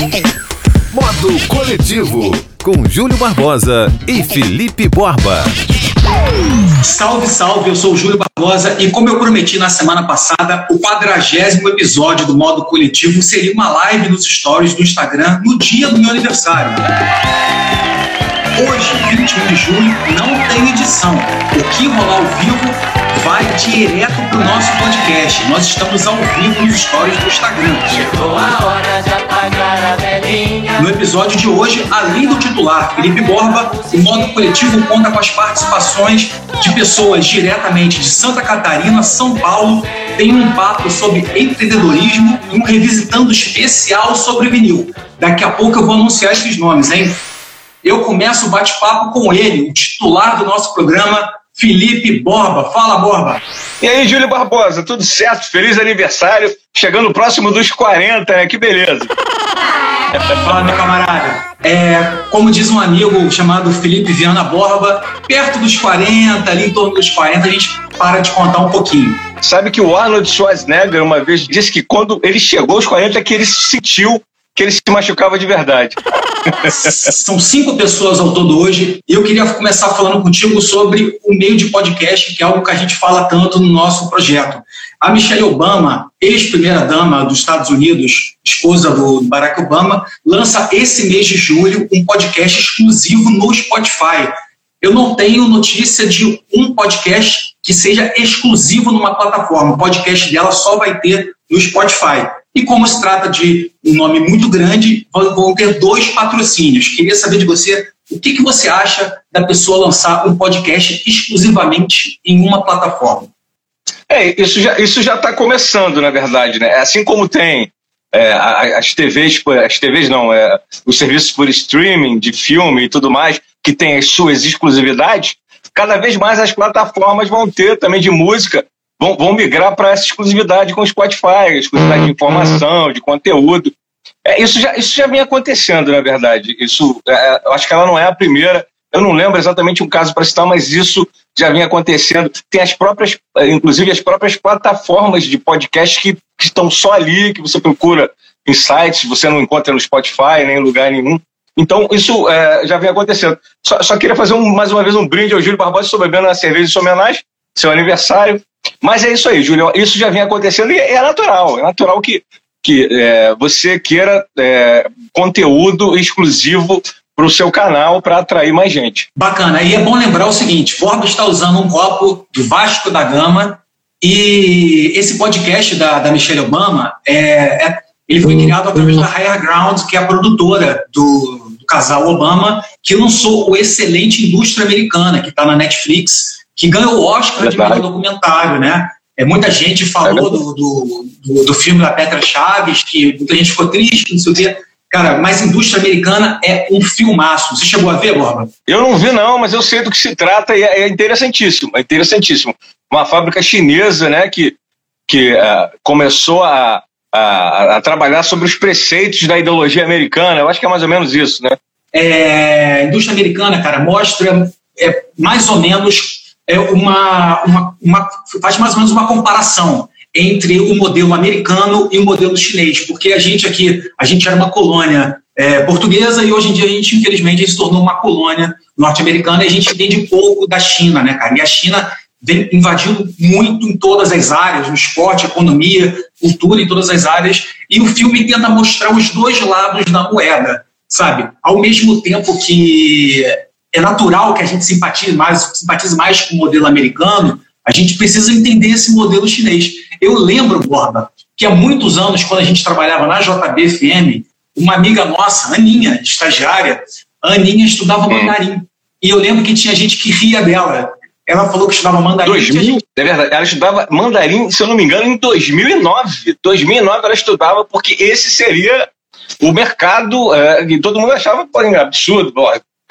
Modo Coletivo, com Júlio Barbosa e Felipe Borba. Salve, salve, eu sou o Júlio Barbosa e como eu prometi na semana passada, o quadragésimo episódio do Modo Coletivo seria uma live nos stories do Instagram no dia do meu aniversário. Hoje, 21 de julho, não tem edição. O que rolar ao vivo vai direto para o nosso podcast. Nós estamos ao vivo nos stories do Instagram. Chegou a hora de apagar a velhinha. No episódio de hoje, além do titular Felipe Borba, o modo coletivo conta com as participações de pessoas diretamente de Santa Catarina, São Paulo. Tem um papo sobre empreendedorismo e um revisitando especial sobre vinil. Daqui a pouco eu vou anunciar esses nomes, hein? Eu começo o bate-papo com ele, o titular do nosso programa, Felipe Borba. Fala, Borba. E aí, Júlio Barbosa, tudo certo? Feliz aniversário. Chegando próximo dos 40, né? Que beleza. Fala, meu camarada. É, como diz um amigo chamado Felipe Viana Borba, perto dos 40, ali em torno dos 40, a gente para de contar um pouquinho. Sabe que o Arnold Schwarzenegger uma vez disse que quando ele chegou aos 40 é que ele sentiu que ele se machucava de verdade. São cinco pessoas ao todo hoje eu queria começar falando contigo sobre o meio de podcast, que é algo que a gente fala tanto no nosso projeto. A Michelle Obama, ex-primeira-dama dos Estados Unidos, esposa do Barack Obama, lança esse mês de julho um podcast exclusivo no Spotify. Eu não tenho notícia de um podcast que seja exclusivo numa plataforma. O podcast dela só vai ter no Spotify. E como se trata de um nome muito grande, vão ter dois patrocínios. Queria saber de você o que, que você acha da pessoa lançar um podcast exclusivamente em uma plataforma. É, isso já isso já está começando, na verdade, né? Assim como tem é, as TVs, as TVs não, é, os serviços por streaming de filme e tudo mais, que tem as suas exclusividades, cada vez mais as plataformas vão ter também de música vão, vão migrar para essa exclusividade com o Spotify, exclusividade de informação, de conteúdo. É, isso, já, isso já vem acontecendo, na verdade. Isso, é, eu acho que ela não é a primeira. Eu não lembro exatamente um caso para citar, mas isso já vem acontecendo. Tem as próprias, inclusive as próprias plataformas de podcast que, que estão só ali, que você procura em sites, você não encontra no Spotify, nem em lugar nenhum. Então, isso é, já vem acontecendo. Só, só queria fazer um, mais uma vez um brinde ao Júlio Barbosa, estou bebendo uma cerveja de sua homenagem, seu aniversário. Mas é isso aí, Júlio. Isso já vem acontecendo e é natural. É natural que, que é, você queira é, conteúdo exclusivo para o seu canal para atrair mais gente. Bacana. E é bom lembrar o seguinte: Borba está usando um copo do Vasco da Gama e esse podcast da, da Michelle Obama é, é ele foi criado através da Higher Ground, que é a produtora do, do casal Obama, que lançou o excelente Indústria Americana, que está na Netflix que ganhou o Oscar Verdade. de melhor documentário, né? É, muita gente falou é do, do, do, do, filme da Petra Chaves, que muita gente ficou triste, não sei o quê. Cara, mas Indústria Americana é um filmaço. Você chegou a ver, Borba? Eu não vi, não, mas eu sei do que se trata e é, é interessantíssimo. É interessantíssimo. Uma fábrica chinesa, né, que, que uh, começou a, a, a, trabalhar sobre os preceitos da ideologia americana. Eu acho que é mais ou menos isso, né? É, indústria americana, cara, mostra é, mais ou menos é uma, uma, uma, faz mais ou menos uma comparação entre o modelo americano e o modelo chinês, porque a gente aqui, a gente era uma colônia é, portuguesa e hoje em dia a gente, infelizmente, se tornou uma colônia norte-americana e a gente entende pouco da China, né, cara? E a China vem invadindo muito em todas as áreas, no esporte, economia, cultura, em todas as áreas, e o filme tenta mostrar os dois lados da moeda, sabe? Ao mesmo tempo que é natural que a gente simpatize mais, simpatize mais com o modelo americano, a gente precisa entender esse modelo chinês. Eu lembro, Borba, que há muitos anos, quando a gente trabalhava na JBFM, uma amiga nossa, Aninha, estagiária, Aninha estudava mandarim. E eu lembro que tinha gente que ria dela. Ela falou que estudava mandarim. 2000, gente... é verdade. Ela estudava mandarim, se eu não me engano, em 2009. 2009 ela estudava porque esse seria o mercado é, e todo mundo achava pô, absurdo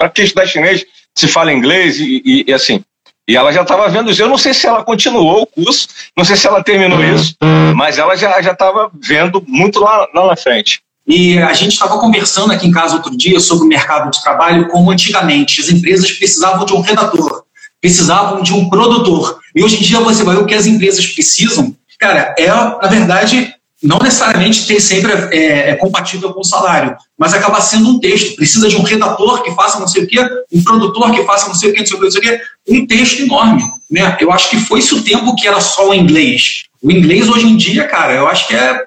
para que estudar chinês se fala inglês e, e, e assim. E ela já estava vendo isso. Eu não sei se ela continuou o curso, não sei se ela terminou uhum. isso, mas ela já estava vendo muito lá, lá na frente. E a gente estava conversando aqui em casa outro dia sobre o mercado de trabalho, como antigamente as empresas precisavam de um redator, precisavam de um produtor. E hoje em dia você vai ver o que as empresas precisam, cara, é, na verdade, não necessariamente tem sempre é, é, compatível com o salário, mas acaba sendo um texto. Precisa de um redator que faça não sei o quê, um produtor que faça não sei o quê, não sei o quê, não sei o quê. Um texto enorme. Né? Eu acho que foi isso o tempo que era só o inglês. O inglês hoje em dia, cara, eu acho que é,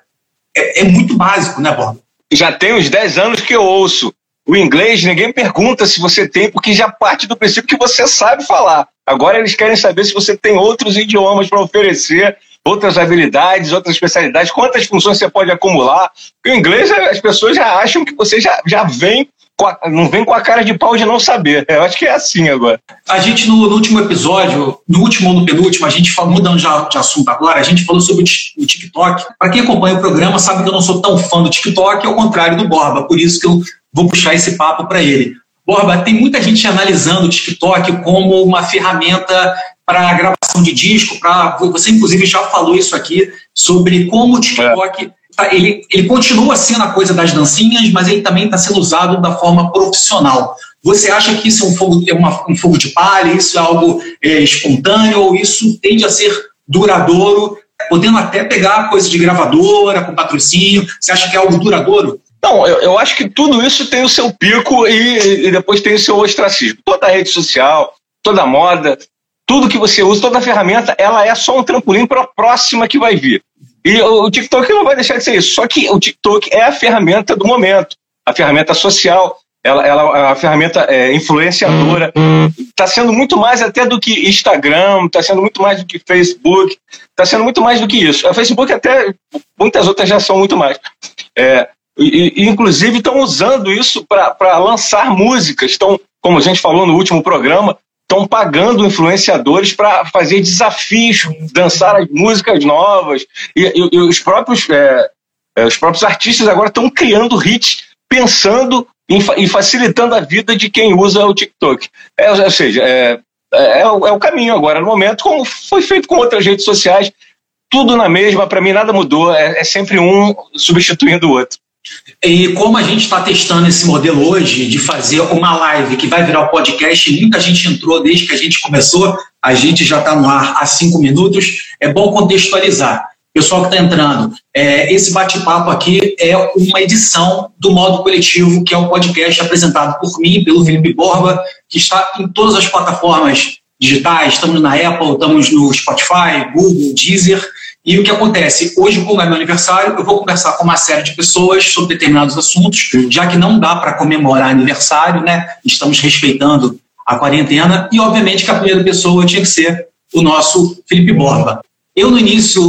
é, é muito básico, né, Bob? Já tem uns 10 anos que eu ouço. O inglês, ninguém pergunta se você tem, porque já parte do princípio que você sabe falar. Agora eles querem saber se você tem outros idiomas para oferecer outras habilidades, outras especialidades, quantas funções você pode acumular. O inglês, as pessoas já acham que você já, já vem a, não vem com a cara de pau de não saber. Eu acho que é assim agora. A gente, no, no último episódio, no último ou no penúltimo, a gente falou, mudando de, de assunto agora, a gente falou sobre o TikTok. Para quem acompanha o programa, sabe que eu não sou tão fã do TikTok, ao contrário do Borba, por isso que eu vou puxar esse papo para ele. Borba, tem muita gente analisando o TikTok como uma ferramenta para gravação de disco, para você inclusive já falou isso aqui sobre como o TikTok é. tá, ele, ele continua sendo a coisa das dancinhas, mas ele também está sendo usado da forma profissional. Você acha que isso é um fogo, é uma, um fogo de palha, isso é algo é, espontâneo ou isso tende a ser duradouro, podendo até pegar coisa de gravadora com patrocínio? Você acha que é algo duradouro? Não, eu, eu acho que tudo isso tem o seu pico e, e depois tem o seu ostracismo. Toda rede social, toda moda, tudo que você usa, toda ferramenta, ela é só um trampolim para a próxima que vai vir. E o TikTok não vai deixar de ser isso. Só que o TikTok é a ferramenta do momento, a ferramenta social, ela, ela é a ferramenta é, influenciadora. Está sendo muito mais até do que Instagram, está sendo muito mais do que Facebook, está sendo muito mais do que isso. O Facebook até, muitas outras já são muito mais. É, e, inclusive estão usando isso para lançar músicas. Estão, como a gente falou no último programa, estão pagando influenciadores para fazer desafios, dançar as músicas novas. E, e, e os, próprios, é, é, os próprios artistas agora estão criando hits pensando em, em, facilitando a vida de quem usa o TikTok. É, ou seja, é, é, é, o, é o caminho agora, no momento, como foi feito com outras redes sociais, tudo na mesma, para mim nada mudou, é, é sempre um substituindo o outro. E como a gente está testando esse modelo hoje de fazer uma live que vai virar um podcast, muita gente entrou desde que a gente começou, a gente já está no ar há cinco minutos, é bom contextualizar. Pessoal que está entrando, é, esse bate-papo aqui é uma edição do Modo Coletivo, que é um podcast apresentado por mim, pelo Felipe Borba, que está em todas as plataformas digitais, estamos na Apple, estamos no Spotify, Google, Deezer, e o que acontece? Hoje, como é meu aniversário, eu vou conversar com uma série de pessoas sobre determinados assuntos, já que não dá para comemorar aniversário, né? Estamos respeitando a quarentena, e obviamente que a primeira pessoa tinha que ser o nosso Felipe Borba. Eu, no início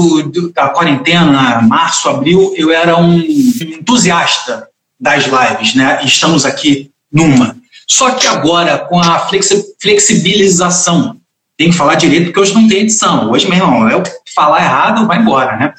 da quarentena, março, abril, eu era um entusiasta das lives, né? Estamos aqui numa. Só que agora, com a flexibilização tem que falar direito, porque hoje não tem edição. Hoje, meu irmão, é falar errado, vai embora, né?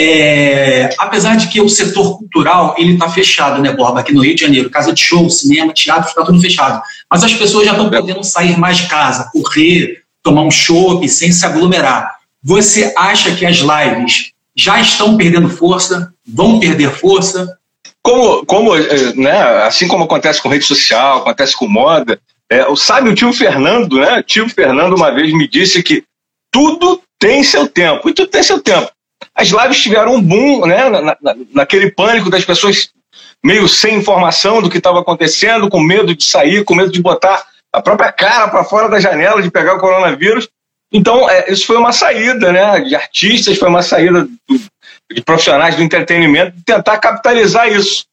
É, apesar de que o setor cultural ele está fechado, né, Borba? Aqui no Rio de Janeiro, casa de show, cinema, teatro, está tudo fechado. Mas as pessoas já estão podendo sair mais de casa, correr, tomar um chopp sem se aglomerar. Você acha que as lives já estão perdendo força? Vão perder força? Como, como eh, né, assim como acontece com rede social, acontece com moda, é, o tio Fernando, né? Tio Fernando uma vez me disse que tudo tem seu tempo, e tudo tem seu tempo. As lives tiveram um boom, né? Na, na, naquele pânico das pessoas meio sem informação do que estava acontecendo, com medo de sair, com medo de botar a própria cara para fora da janela, de pegar o coronavírus. Então, é, isso foi uma saída, né? De artistas, foi uma saída do, de profissionais do entretenimento, tentar capitalizar isso.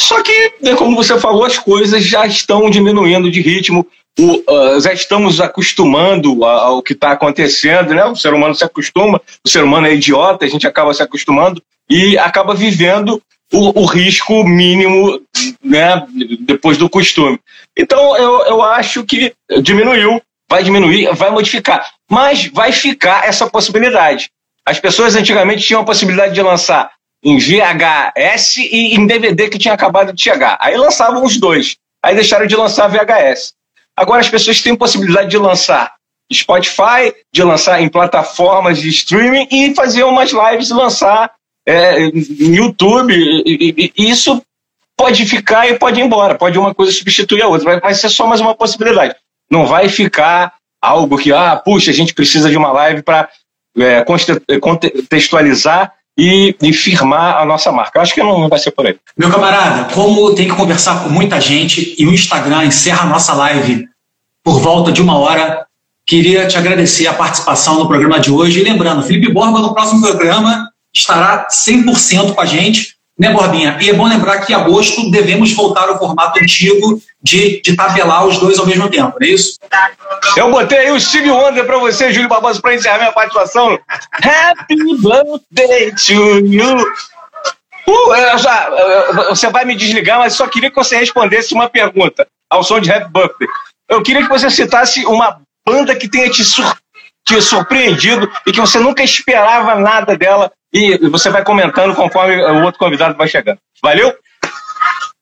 Só que, né, como você falou, as coisas já estão diminuindo de ritmo, o, uh, já estamos acostumando ao que está acontecendo, né? O ser humano se acostuma, o ser humano é idiota, a gente acaba se acostumando e acaba vivendo o, o risco mínimo, né? Depois do costume. Então, eu, eu acho que diminuiu, vai diminuir, vai modificar, mas vai ficar essa possibilidade. As pessoas antigamente tinham a possibilidade de lançar em VHS e em DVD que tinha acabado de chegar. Aí lançavam os dois. Aí deixaram de lançar VHS. Agora as pessoas têm possibilidade de lançar Spotify, de lançar em plataformas de streaming e fazer umas lives e lançar é, no YouTube. E, e, isso pode ficar e pode ir embora. Pode uma coisa substituir a outra. Vai, vai ser só mais uma possibilidade. Não vai ficar algo que, ah, puxa, a gente precisa de uma live para é, contextualizar e, e firmar a nossa marca. Acho que não vai ser por aí. Meu camarada, como tem que conversar com muita gente e o Instagram encerra a nossa live por volta de uma hora, queria te agradecer a participação no programa de hoje. E lembrando, Felipe Borba, no próximo programa, estará 100% com a gente né, Borbinha? E é bom lembrar que em agosto devemos voltar ao formato antigo de, de tabelar os dois ao mesmo tempo, não é isso? Eu botei aí o Steve Wonder para você, Júlio Barbosa, para encerrar minha participação. Happy birthday to you. Uh, já, você vai me desligar, mas só queria que você respondesse uma pergunta ao som de Happy Birthday. Eu queria que você citasse uma banda que tenha te, sur te surpreendido e que você nunca esperava nada dela e você vai comentando conforme o outro convidado vai chegando. Valeu?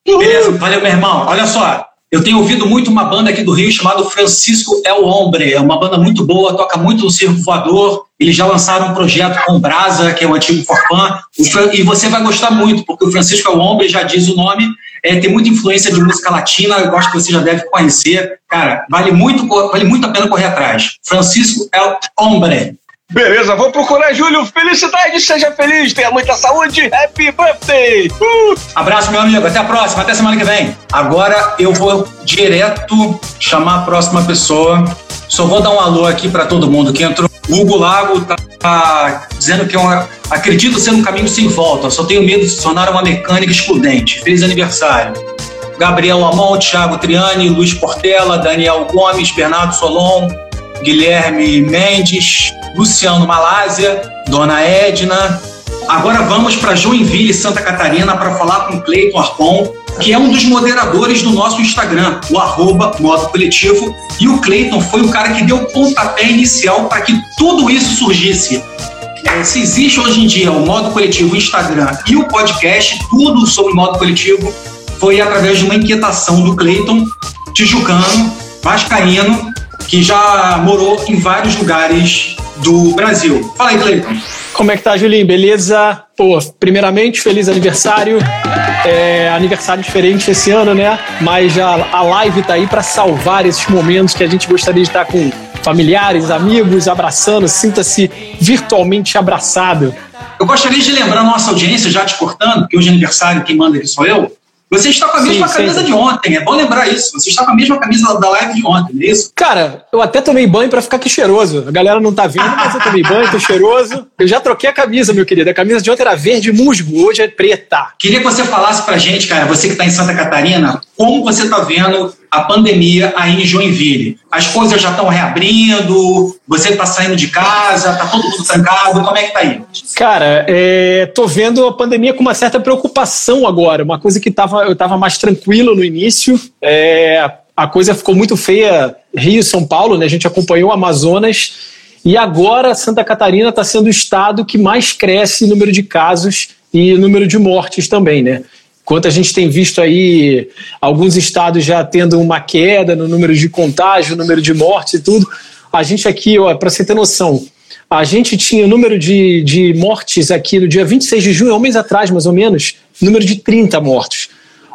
Beleza, valeu, meu irmão. Olha só, eu tenho ouvido muito uma banda aqui do Rio chamada Francisco El Hombre. É uma banda muito boa, toca muito no circo voador. Eles já lançaram um projeto com o Brasa, que é o antigo Forfã. E você vai gostar muito, porque o Francisco El Hombre, já diz o nome, é, tem muita influência de música latina. Eu acho que você já deve conhecer. Cara, vale muito, vale muito a pena correr atrás. Francisco El Hombre. Beleza, vou procurar Júlio. Felicidade, seja feliz, tenha muita saúde. Happy birthday! Uh! Abraço, meu amigo. Até a próxima, até semana que vem. Agora eu vou direto chamar a próxima pessoa. Só vou dar um alô aqui para todo mundo que entrou. Hugo Lago tá, tá dizendo que eu acredito ser um caminho sem volta. Só tenho medo de se tornar uma mecânica excludente. Feliz aniversário. Gabriel Amon, Thiago Triani, Luiz Portela, Daniel Gomes, Bernardo Solon, Guilherme Mendes, Luciano Malásia, Dona Edna. Agora vamos para Joinville, Santa Catarina, para falar com Cleiton Arpon, que é um dos moderadores do nosso Instagram, o arroba Modo Coletivo. E o Cleiton foi o cara que deu o pontapé inicial para que tudo isso surgisse. É, se existe hoje em dia o modo coletivo, o Instagram e o podcast, tudo sobre modo coletivo, foi através de uma inquietação do Cleiton, tijucano, vascaíno, que já morou em vários lugares do Brasil. Fala aí, Cleiton. Como é que tá, Julinho? Beleza? Pô, primeiramente, feliz aniversário. É, aniversário diferente esse ano, né? Mas já a live tá aí para salvar esses momentos que a gente gostaria de estar com familiares, amigos, abraçando. Sinta-se virtualmente abraçado. Eu gostaria de lembrar a nossa audiência, já te cortando, porque hoje é aniversário, quem manda aqui sou eu. Você está com a mesma sim, camisa sim. de ontem, é bom lembrar isso. Você está com a mesma camisa da live de ontem, não é isso? Cara, eu até tomei banho para ficar aqui cheiroso. A galera não tá vendo, mas eu tomei banho, tô cheiroso. Eu já troquei a camisa, meu querido. A camisa de ontem era verde musgo, hoje é preta. Queria que você falasse pra gente, cara, você que está em Santa Catarina, como você está vendo a pandemia aí em Joinville? As coisas já estão reabrindo, você está saindo de casa, tá todo mundo trancado, como é que tá aí? Cara, é, tô vendo a pandemia com uma certa preocupação agora, uma coisa que tava, eu estava mais tranquilo no início, é, a coisa ficou muito feia, Rio, São Paulo, né? A gente acompanhou o Amazonas e agora Santa Catarina está sendo o estado que mais cresce em número de casos e número de mortes também, né? Enquanto a gente tem visto aí alguns estados já tendo uma queda no número de contágio, número de mortes e tudo, a gente aqui, para você ter noção, a gente tinha o número de, de mortes aqui no dia 26 de junho, um mês atrás mais ou menos, número de 30 mortos.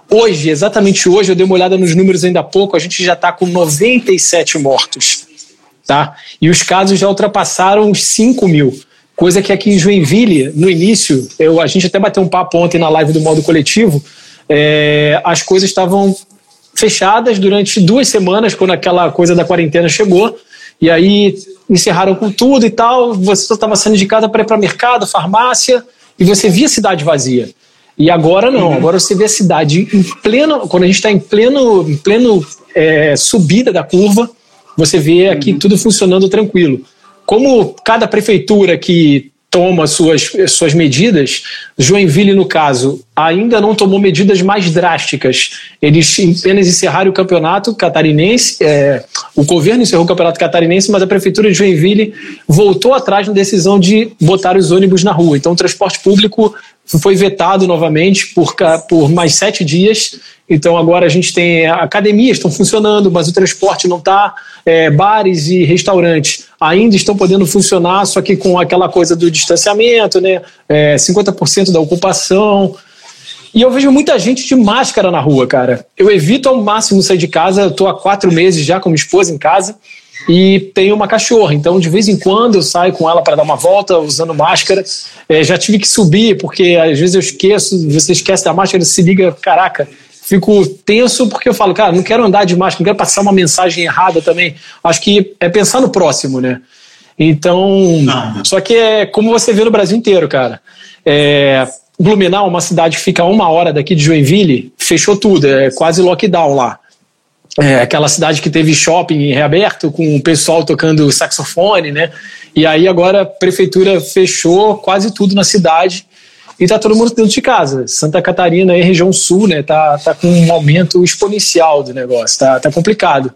Hoje, exatamente hoje, eu dei uma olhada nos números ainda há pouco, a gente já está com 97 mortos. Tá? E os casos já ultrapassaram os 5 mil. Coisa que aqui em Joinville, no início, eu, a gente até bateu um papo ontem na live do modo coletivo, é, as coisas estavam fechadas durante duas semanas, quando aquela coisa da quarentena chegou, e aí encerraram com tudo e tal. Você só estava saindo de casa para ir para mercado, farmácia, e você via a cidade vazia. E agora não, uhum. agora você vê a cidade em pleno, quando a gente está em pleno, em pleno é, subida da curva, você vê aqui uhum. tudo funcionando tranquilo como cada prefeitura que toma suas, suas medidas, Joinville, no caso, ainda não tomou medidas mais drásticas. Eles apenas encerraram o campeonato catarinense, é, o governo encerrou o campeonato catarinense, mas a prefeitura de Joinville voltou atrás na decisão de botar os ônibus na rua. Então, o transporte público foi vetado novamente por, por mais sete dias. Então agora a gente tem academias estão funcionando, mas o transporte não está. É, bares e restaurantes ainda estão podendo funcionar, só que com aquela coisa do distanciamento, né? É, 50% da ocupação. E eu vejo muita gente de máscara na rua, cara. Eu evito ao máximo sair de casa. Estou há quatro meses já com minha esposa em casa. E tenho uma cachorra. Então, de vez em quando, eu saio com ela para dar uma volta usando máscara. É, já tive que subir, porque às vezes eu esqueço, você esquece da máscara, se liga, caraca, fico tenso porque eu falo, cara, não quero andar de máscara, não quero passar uma mensagem errada também. Acho que é pensar no próximo, né? Então, não. só que é como você vê no Brasil inteiro, cara. É, Blumenau, uma cidade que fica a uma hora daqui de Joinville, fechou tudo, é quase lockdown lá. É aquela cidade que teve shopping reaberto com o pessoal tocando saxofone, né? E aí agora a prefeitura fechou quase tudo na cidade e tá todo mundo dentro de casa. Santa Catarina e região sul, né? Tá, tá com um aumento exponencial do negócio, tá, tá complicado.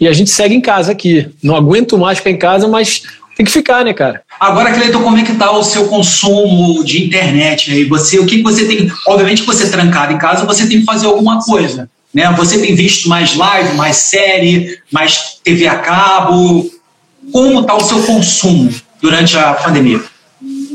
E a gente segue em casa aqui. Não aguento mais ficar em casa, mas tem que ficar, né, cara? Agora, Cleiton, como é que tá o seu consumo de internet aí? Você, o que você tem? Obviamente, você trancado em casa, você tem que fazer alguma coisa. Né? Você tem visto mais live, mais série, mais TV a cabo? Como está o seu consumo durante a pandemia?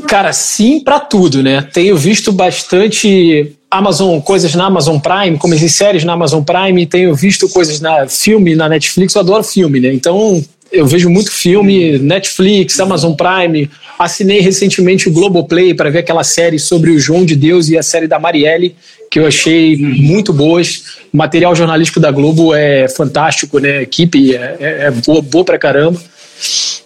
Cara, sim para tudo, né? Tenho visto bastante Amazon, coisas na Amazon Prime, comecei séries na Amazon Prime, tenho visto coisas na filme, na Netflix, eu adoro filme, né? Então, eu vejo muito filme, Netflix, Amazon Prime. Assinei recentemente o Globoplay para ver aquela série sobre o João de Deus e a série da Marielle, que eu achei muito boas. O material jornalístico da Globo é fantástico, né? A equipe é, é, é boa, boa pra caramba.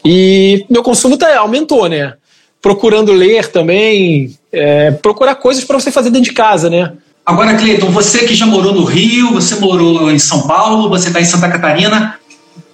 E meu consumo tá, aumentou, né? Procurando ler também, é, procurar coisas para você fazer dentro de casa, né? Agora, Cleiton, você que já morou no Rio, você morou em São Paulo, você está em Santa Catarina,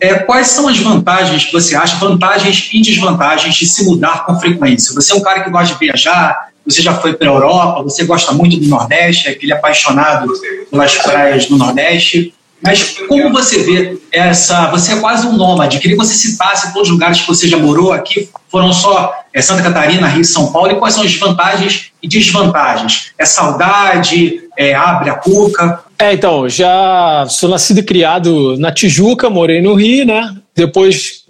é, quais são as vantagens que você acha, vantagens e desvantagens de se mudar com frequência? Você é um cara que gosta de viajar, você já foi para a Europa, você gosta muito do Nordeste, é aquele apaixonado pelas praias do Nordeste. Mas como você vê essa. Você é quase um nômade. Queria que você citasse todos os lugares que você já morou aqui. Foram só é, Santa Catarina, Rio e São Paulo. E quais são as vantagens e desvantagens? É saudade? É, abre a cuca? É, então, já sou nascido e criado na Tijuca, morei no Rio, né? Depois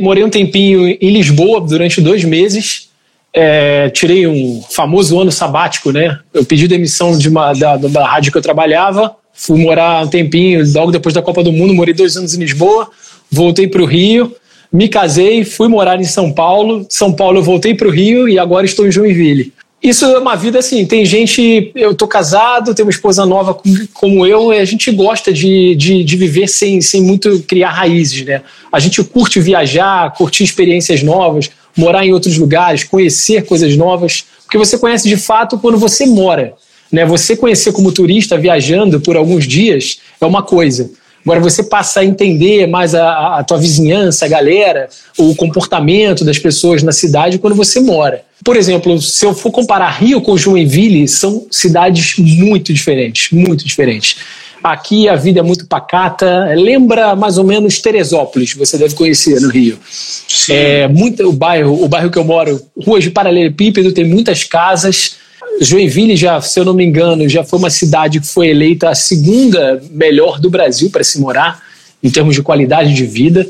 morei um tempinho em Lisboa durante dois meses. É, tirei um famoso ano sabático, né? Eu pedi demissão de uma, da, da rádio que eu trabalhava, fui morar um tempinho, logo depois da Copa do Mundo, morei dois anos em Lisboa, voltei para o Rio, me casei, fui morar em São Paulo. São Paulo eu voltei para o Rio e agora estou em Joinville. Isso é uma vida assim, tem gente, eu tô casado, tenho uma esposa nova como eu, e a gente gosta de, de, de, viver sem, sem muito criar raízes, né? A gente curte viajar, curtir experiências novas, morar em outros lugares, conhecer coisas novas, porque você conhece de fato quando você mora, né? Você conhecer como turista viajando por alguns dias é uma coisa. Agora, você passa a entender mais a, a tua vizinhança, a galera, o comportamento das pessoas na cidade quando você mora. Por exemplo, se eu for comparar Rio com Joinville, são cidades muito diferentes, muito diferentes. Aqui a vida é muito pacata, lembra mais ou menos Teresópolis, você deve conhecer no Rio. Sim. É muito o bairro, o bairro que eu moro, ruas de paralelepípedo, tem muitas casas, Joinville já, se eu não me engano, já foi uma cidade que foi eleita a segunda melhor do Brasil para se morar em termos de qualidade de vida.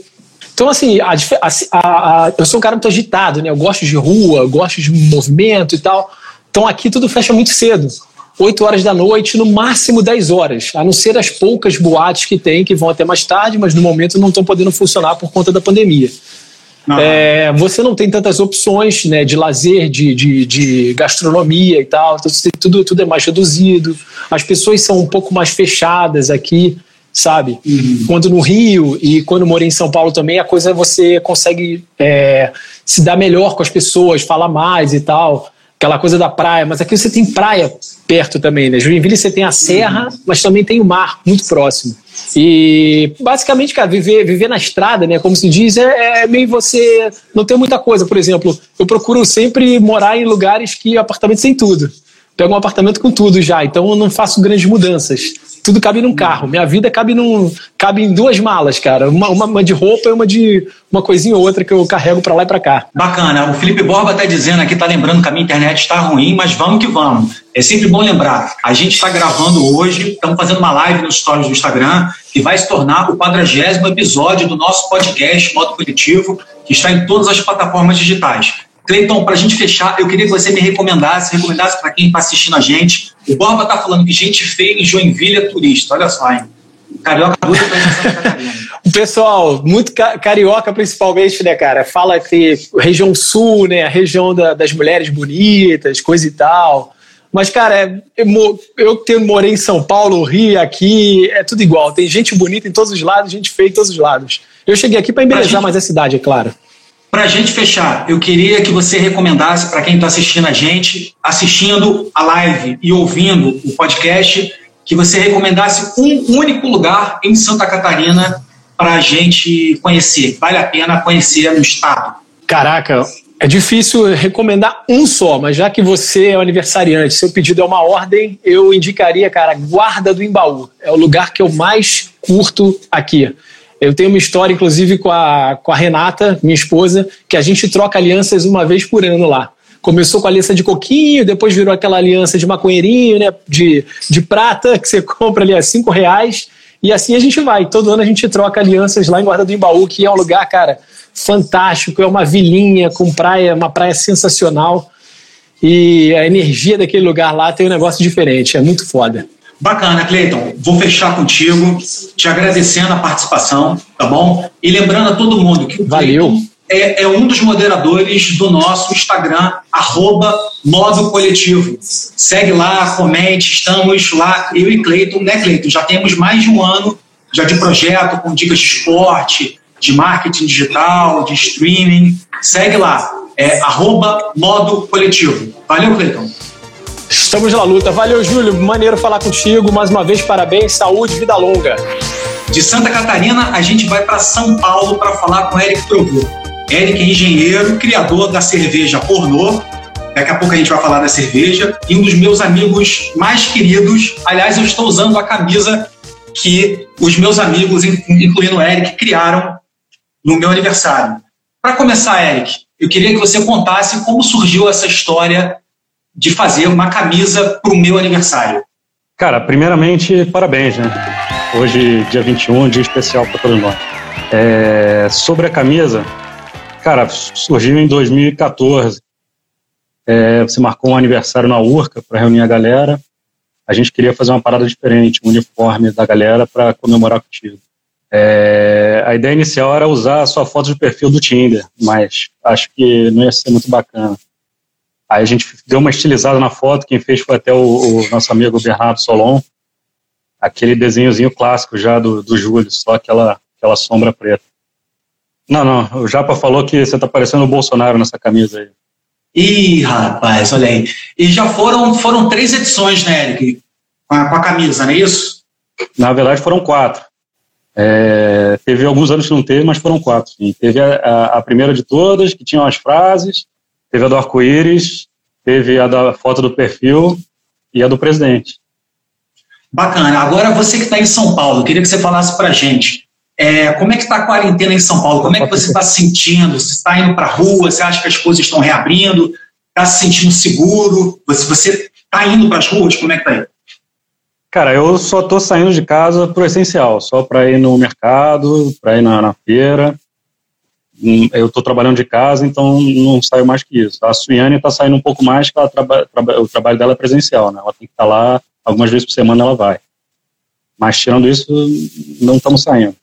Então, assim, a, a, a, eu sou um cara muito agitado, né? Eu gosto de rua, gosto de movimento e tal. Então, aqui tudo fecha muito cedo. 8 horas da noite, no máximo 10 horas, a não ser as poucas boates que tem, que vão até mais tarde, mas no momento não estão podendo funcionar por conta da pandemia. É, você não tem tantas opções né, de lazer, de, de, de gastronomia e tal, então, tudo, tudo é mais reduzido. As pessoas são um pouco mais fechadas aqui, sabe? Uhum. Quando no Rio e quando morei em São Paulo também, a coisa você consegue é, se dar melhor com as pessoas, falar mais e tal aquela coisa da praia, mas aqui você tem praia perto também, né? Joinville você tem a serra, mas também tem o mar muito próximo. E basicamente, cara, viver, viver na estrada, né? Como se diz, é, é meio você não tem muita coisa. Por exemplo, eu procuro sempre morar em lugares que apartamentos tem tudo. Pego um apartamento com tudo já, então eu não faço grandes mudanças tudo cabe num carro. Minha vida cabe, num, cabe em duas malas, cara. Uma, uma, de roupa e uma de uma coisinha ou outra que eu carrego para lá e para cá. Bacana. O Felipe Borba tá dizendo aqui, tá lembrando que a minha internet está ruim, mas vamos que vamos. É sempre bom lembrar. A gente está gravando hoje, estamos fazendo uma live nos stories do Instagram, que vai se tornar o quadragésimo episódio do nosso podcast Modo Coletivo, que está em todas as plataformas digitais. Cleiton, para a gente fechar, eu queria que você me recomendasse, recomendasse para quem está assistindo a gente. O Borba está falando que gente feia em Joinville é turista. Olha só, hein? Carioca Dutra está em Santa Catarina. O pessoal, muito carioca principalmente, né, cara? Fala que região sul, né? A região da, das mulheres bonitas, coisa e tal. Mas, cara, é, eu, eu que morei em São Paulo, Rio, aqui, é tudo igual. Tem gente bonita em todos os lados, gente feia em todos os lados. Eu cheguei aqui para embelezar gente, mais a cidade, é claro. Para a gente fechar, eu queria que você recomendasse para quem está assistindo a gente, assistindo a live e ouvindo o podcast, que você recomendasse um único lugar em Santa Catarina para a gente conhecer. Vale a pena conhecer no estado. Caraca, é difícil recomendar um só, mas já que você é aniversariante, seu pedido é uma ordem, eu indicaria, cara, Guarda do Embaú. É o lugar que eu mais curto aqui. Eu tenho uma história, inclusive, com a, com a Renata, minha esposa, que a gente troca alianças uma vez por ano lá. Começou com a aliança de coquinho, depois virou aquela aliança de maconheirinho, né? De, de prata, que você compra ali a cinco reais. E assim a gente vai. Todo ano a gente troca alianças lá em Guarda do Embaú, que é um lugar, cara, fantástico. É uma vilinha com praia, uma praia sensacional. E a energia daquele lugar lá tem um negócio diferente. É muito foda. Bacana, Cleiton. Vou fechar contigo, te agradecendo a participação, tá bom? E lembrando a todo mundo que o Valeu. É, é, um dos moderadores do nosso Instagram, arroba Modo Coletivo. Segue lá, comente, estamos lá, eu e Cleiton, né, Cleiton? Já temos mais de um ano já de projeto com dicas de esporte, de marketing digital, de streaming. Segue lá, é arroba Modo Coletivo. Valeu, Cleiton. Estamos na luta. Valeu, Júlio. Maneiro falar contigo. Mais uma vez, parabéns, saúde, vida longa. De Santa Catarina, a gente vai para São Paulo para falar com Eric Trogu. Eric é engenheiro, criador da cerveja Pornô. Daqui a pouco a gente vai falar da cerveja. E um dos meus amigos mais queridos. Aliás, eu estou usando a camisa que os meus amigos, incluindo o Eric, criaram no meu aniversário. Para começar, Eric, eu queria que você contasse como surgiu essa história de fazer uma camisa para o meu aniversário? Cara, primeiramente, parabéns, né? Hoje, dia 21, um dia especial para todos nós. É, sobre a camisa, cara, surgiu em 2014. É, você marcou um aniversário na Urca para reunir a galera. A gente queria fazer uma parada diferente, um uniforme da galera para comemorar contigo. É, a ideia inicial era usar a sua foto de perfil do Tinder, mas acho que não ia ser muito bacana. Aí a gente deu uma estilizada na foto, quem fez foi até o, o nosso amigo Bernardo Solon, aquele desenhozinho clássico já do, do Júlio, só aquela, aquela sombra preta. Não, não, o Japa falou que você tá parecendo o Bolsonaro nessa camisa aí. Ih, rapaz, olha aí. E já foram, foram três edições, né, Eric? Com a, com a camisa, não é isso? Na verdade, foram quatro. É, teve alguns anos que não teve, mas foram quatro. Sim. Teve a, a, a, primeira de todas, que tinha as frases, Teve a do arco-íris, teve a da foto do perfil e a do presidente. Bacana. Agora, você que está em São Paulo, queria que você falasse para a gente. É, como é que está a quarentena em São Paulo? Como é que você está se sentindo? Você está indo para a rua? Você acha que as coisas estão reabrindo? Está se sentindo seguro? Você está indo para as ruas? Como é que está aí? Cara, eu só estou saindo de casa para o essencial, só para ir no mercado, para ir na, na feira eu estou trabalhando de casa, então não saio mais que isso. A Suiane está saindo um pouco mais, que ela traba, traba, o trabalho dela é presencial, né? Ela tem que estar tá lá, algumas vezes por semana ela vai. Mas tirando isso, não estamos saindo.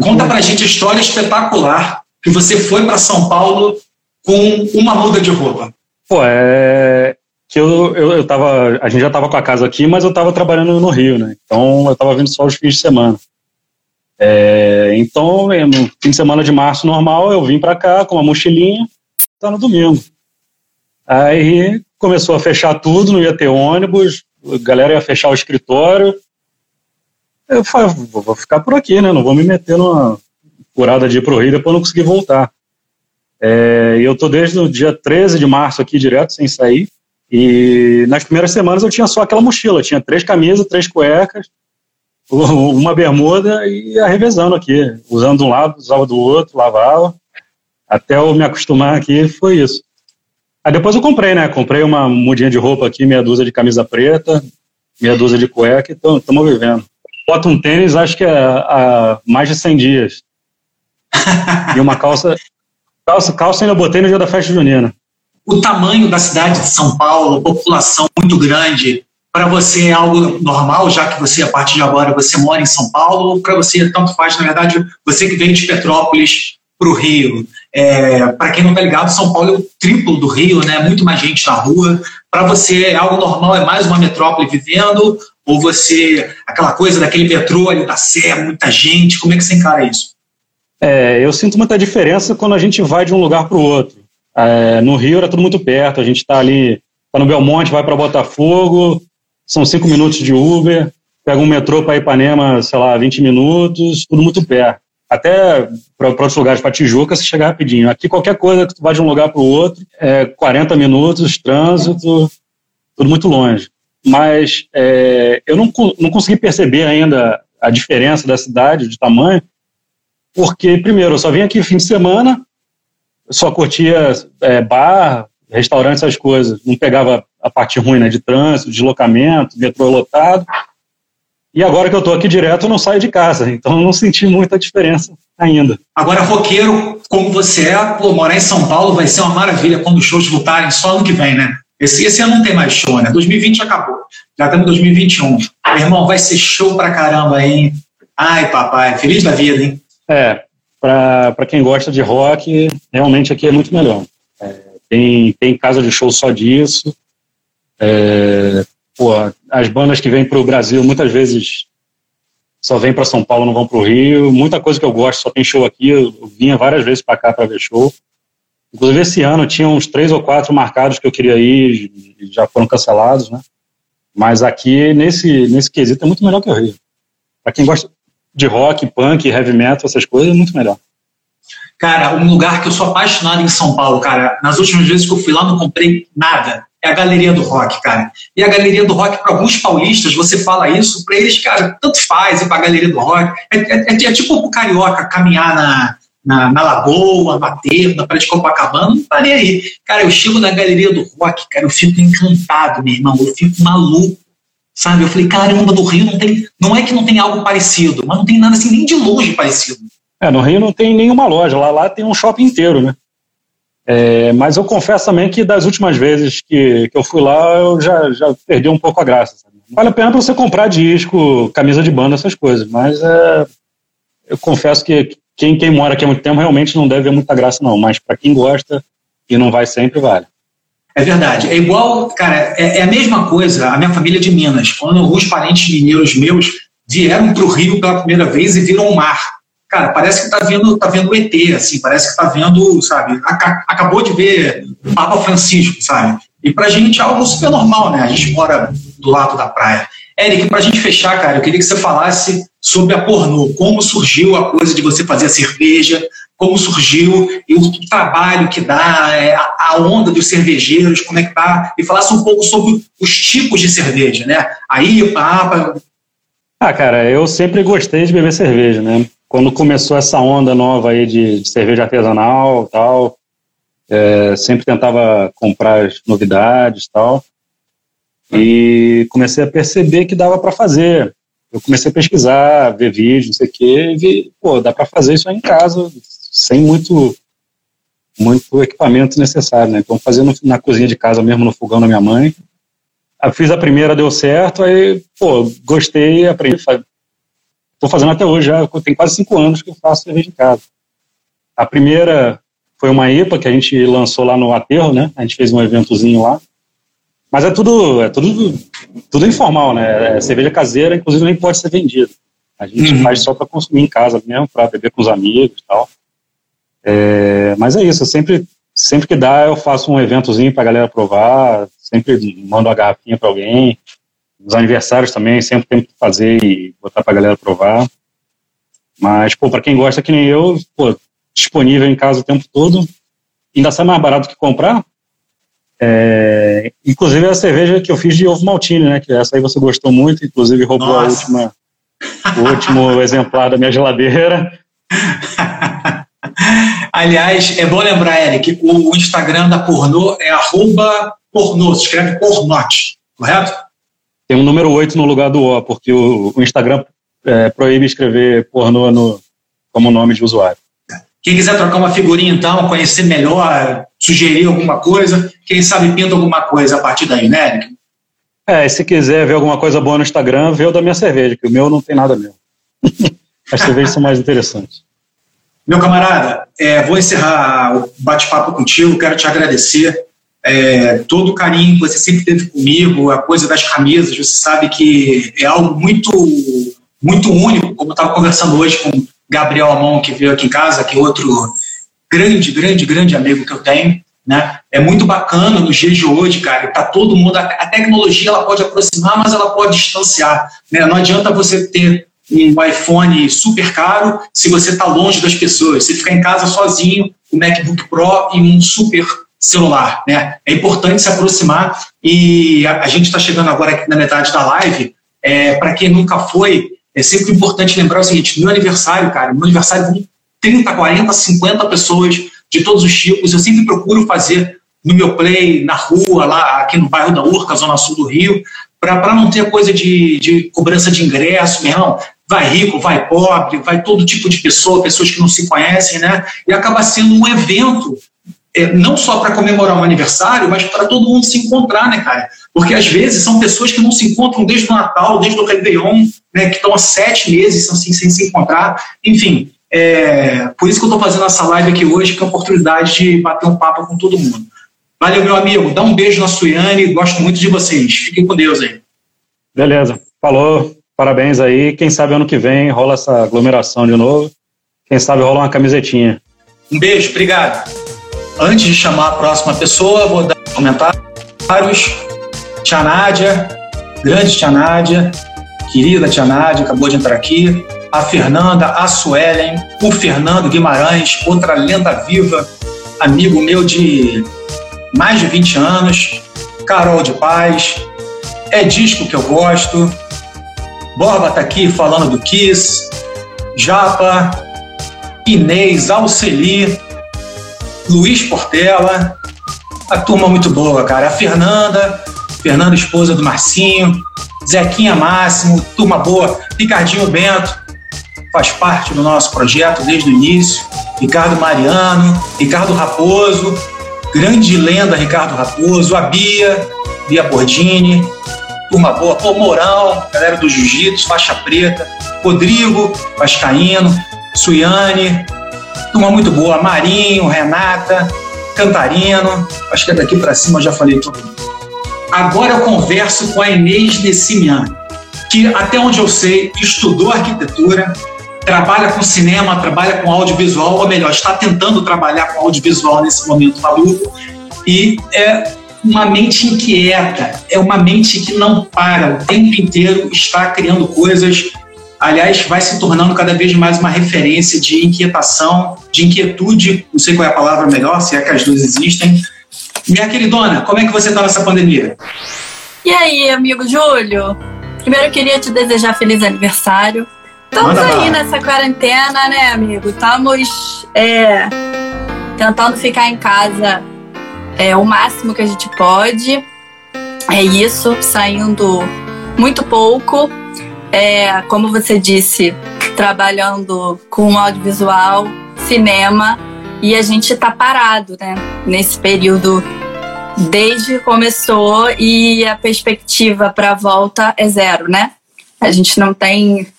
Conta pra gente a história espetacular que você foi para São Paulo com uma muda de roupa. Pô, é que eu, eu, eu tava, a gente já estava com a casa aqui, mas eu estava trabalhando no Rio, né? Então eu estava vindo só os fins de semana. É, então, no fim de semana de março normal, eu vim para cá com uma mochilinha, tá no domingo. Aí começou a fechar tudo, não ia ter ônibus, a galera ia fechar o escritório. Eu falei, vou ficar por aqui, né? Não vou me meter numa furada de ir pro Rio, depois não conseguir voltar. É, eu tô desde o dia 13 de março aqui direto, sem sair. E nas primeiras semanas eu tinha só aquela mochila, tinha três camisas, três cuecas, uma bermuda e ia revezando aqui, usando de um lado, usava do outro, lavava, até eu me acostumar aqui, foi isso. Aí depois eu comprei, né, comprei uma mudinha de roupa aqui, meia dúzia de camisa preta, meia dúzia de cueca e estamos vivendo. Bota um tênis, acho que é há mais de 100 dias. e uma calça, calça, calça ainda botei no dia da festa junina. O tamanho da cidade de São Paulo, população muito grande, para você é algo normal, já que você, a partir de agora, você mora em São Paulo, ou para você, tanto faz, na verdade, você que vem de Petrópolis para o Rio. É, para quem não está ligado, São Paulo é o triplo do Rio, né? muito mais gente na rua. Para você é algo normal, é mais uma metrópole vivendo, ou você, aquela coisa daquele metrô ali da Sé, muita gente, como é que você encara isso? É, eu sinto muita diferença quando a gente vai de um lugar para o outro. É, no Rio era tudo muito perto, a gente está ali, está no Belmonte, vai para Botafogo, são cinco minutos de Uber, pega um metrô para Ipanema, sei lá, 20 minutos, tudo muito perto. Até para outros lugares, para Tijuca, você chega rapidinho. Aqui, qualquer coisa que tu vai de um lugar para o outro, é 40 minutos, trânsito, tudo muito longe. Mas é, eu não, não consegui perceber ainda a diferença da cidade, de tamanho, porque, primeiro, eu só vim aqui fim de semana, só curtia é, bar, restaurante, essas coisas. Não pegava a parte ruim né, de trânsito, deslocamento, metrô lotado. E agora que eu estou aqui direto, eu não saio de casa, então eu não senti muita diferença ainda. Agora, roqueiro, como você é, pô, morar em São Paulo vai ser uma maravilha quando os shows voltarem só ano que vem, né? Esse, esse ano não tem mais show, né? 2020 acabou. Já estamos em 2021. Meu irmão, vai ser show pra caramba aí. Ai, papai, feliz da vida, hein? É, para quem gosta de rock, realmente aqui é muito melhor. Tem, tem casa de show só disso. É, as bandas que vêm para o Brasil muitas vezes só vêm para São Paulo, não vão para o Rio. Muita coisa que eu gosto só tem show aqui. Eu vinha várias vezes para cá para ver show. Inclusive esse ano tinha uns três ou quatro marcados que eu queria ir, já foram cancelados, né? Mas aqui nesse nesse quesito é muito melhor que o Rio. Para quem gosta de rock, punk, heavy metal, essas coisas, é muito melhor. Cara, um lugar que eu sou apaixonado em São Paulo, cara. Nas últimas vezes que eu fui lá, não comprei nada. É a Galeria do Rock, cara. E a Galeria do Rock, para alguns paulistas, você fala isso, para eles, cara, tanto faz ir para a Galeria do Rock. É, é, é, é tipo o carioca caminhar na, na, na Lagoa, no aterro, na Praia de Copacabana, não parei aí. Cara, eu chego na Galeria do Rock, cara, eu fico encantado, meu irmão, eu fico maluco. Sabe? Eu falei, caramba, no Rio não tem. Não é que não tem algo parecido, mas não tem nada assim nem de longe parecido. É, no Rio não tem nenhuma loja, lá, lá tem um shopping inteiro, né? É, mas eu confesso também que das últimas vezes que, que eu fui lá, eu já, já perdi um pouco a graça. Sabe? Vale a pena para você comprar disco, camisa de banda, essas coisas, mas é, eu confesso que quem, quem mora aqui há muito tempo realmente não deve ver muita graça, não. Mas para quem gosta e não vai sempre, vale. É verdade. É igual, cara, é, é, a mesma coisa. A minha família é de Minas. Quando alguns parentes mineiros meus vieram para o Rio pela primeira vez e viram o mar. Cara, parece que está vendo, tá vendo o ET, assim, parece que está vendo, sabe? acabou de ver o Papa Francisco, sabe? E para a gente é algo super normal, né? A gente mora do lado da praia. Eric, para a gente fechar, cara, eu queria que você falasse sobre a pornô. Como surgiu a coisa de você fazer a cerveja, como surgiu e o trabalho que dá, é, a onda dos cervejeiros, como é que tá, e falasse um pouco sobre os tipos de cerveja, né? A IPA, a. Ah, cara, eu sempre gostei de beber cerveja, né? Quando começou essa onda nova aí de, de cerveja artesanal tal, é, sempre tentava comprar as novidades tal, e comecei a perceber que dava para fazer. Eu comecei a pesquisar, ver vídeos, não sei o quê, e vi, pô, dá para fazer isso aí em casa, sem muito muito equipamento necessário, né? Então fazendo na cozinha de casa mesmo, no fogão da minha mãe. Eu fiz a primeira, deu certo, aí, pô, gostei, aprendi. Estou fazendo até hoje, já tem quase cinco anos que eu faço cerveja em casa. A primeira foi uma IPA que a gente lançou lá no Aterro, né? A gente fez um eventozinho lá. Mas é tudo, é tudo, tudo informal, né? É cerveja caseira, inclusive nem pode ser vendida. A gente uhum. faz só para consumir em casa mesmo, para beber com os amigos e tal. É, mas é isso, sempre, sempre que dá eu faço um eventozinho para a galera provar, sempre mando uma garrafinha para alguém. Os aniversários também, sempre tenho que fazer e botar para a galera provar. Mas, pô, para quem gosta que nem eu, pô, disponível em casa o tempo todo, ainda sai mais barato que comprar. É, inclusive a cerveja que eu fiz de ovo maltine, né? Que essa aí você gostou muito, inclusive roubou Nossa. a última, o último exemplar da minha geladeira. Aliás, é bom lembrar, Eric, o Instagram da pornô é arroba pornô, se escreve pornote, correto? Tem um número 8 no lugar do O, porque o, o Instagram é, proíbe escrever pornô no, como nome de usuário. Quem quiser trocar uma figurinha, então, conhecer melhor, sugerir alguma coisa, quem sabe pinta alguma coisa a partir daí, né, Eric? É, e se quiser ver alguma coisa boa no Instagram, vê o da minha cerveja, que o meu não tem nada mesmo. As cervejas são mais interessantes. Meu camarada, é, vou encerrar o bate-papo contigo, quero te agradecer é, todo o carinho que você sempre teve comigo, a coisa das camisas, você sabe que é algo muito, muito único, como eu estava conversando hoje com Gabriel Amon, que veio aqui em casa, que é outro grande, grande, grande amigo que eu tenho, né? É muito bacana nos dias de hoje, cara, tá todo mundo, a, tecnologia ela pode aproximar, mas ela pode distanciar, né? Não adianta você ter um iPhone super caro se você está longe das pessoas. Você ficar em casa sozinho, um MacBook Pro e um super celular, né? É importante se aproximar e a, a gente está chegando agora aqui na metade da live. É, Para quem nunca foi, é sempre importante lembrar o seguinte: meu aniversário, cara, meu aniversário vão 30, 40, 50 pessoas de todos os tipos. Eu sempre procuro fazer no meu play, na rua, lá aqui no bairro da Urca, zona sul do Rio, para não ter coisa de, de cobrança de ingresso, meu irmão. Vai rico, vai pobre, vai todo tipo de pessoa, pessoas que não se conhecem, né? E acaba sendo um evento é, não só para comemorar um aniversário, mas para todo mundo se encontrar, né, cara? Porque às vezes são pessoas que não se encontram desde o Natal, desde o Réveillon, né, que estão há sete meses assim, sem se encontrar. Enfim, é, por isso que eu estou fazendo essa live aqui hoje, que é a oportunidade de bater um papo com todo mundo. Valeu, meu amigo. Dá um beijo na Suiane. Gosto muito de vocês. Fiquem com Deus aí. Beleza. Falou. Parabéns aí. Quem sabe ano que vem rola essa aglomeração de novo. Quem sabe rola uma camisetinha. Um beijo. Obrigado. Antes de chamar a próxima pessoa, vou dar comentários. Tia Nádia, grande Tia Nádia, querida Tia Nádia, acabou de entrar aqui. A Fernanda, a Suelen, o Fernando Guimarães, outra lenda viva, amigo meu de mais de 20 anos. Carol de Paz, é disco que eu gosto. Borba tá aqui falando do Kiss. Japa, Inês, Alceli, Luiz Portela, a turma muito boa, cara. A Fernanda, Fernanda, esposa do Marcinho, Zequinha Máximo, turma boa. Ricardinho Bento, faz parte do nosso projeto desde o início. Ricardo Mariano, Ricardo Raposo, grande lenda Ricardo Raposo, a Bia, Bia Bordini, turma boa. Pô, Mourão, galera do Jiu-Jitsu, faixa preta. Rodrigo Vascaíno, Suiane, Turma muito boa, Marinho, Renata, Cantarino, acho que é daqui para cima já falei tudo. Agora eu converso com a Inês Nessimian, que até onde eu sei estudou arquitetura, trabalha com cinema, trabalha com audiovisual, ou melhor, está tentando trabalhar com audiovisual nesse momento maluco, e é uma mente inquieta, é uma mente que não para, o tempo inteiro está criando coisas aliás, vai se tornando cada vez mais uma referência de inquietação, de inquietude, não sei qual é a palavra melhor, se é que as duas existem. Minha queridona, como é que você está nessa pandemia? E aí, amigo Júlio? Primeiro eu queria te desejar feliz aniversário. Estamos Manda aí lá. nessa quarentena, né, amigo? Estamos é, tentando ficar em casa é, o máximo que a gente pode. É isso, saindo muito pouco, é, como você disse, trabalhando com audiovisual, cinema, e a gente está parado, né? Nesse período desde que começou e a perspectiva para a volta é zero, né? A gente não tem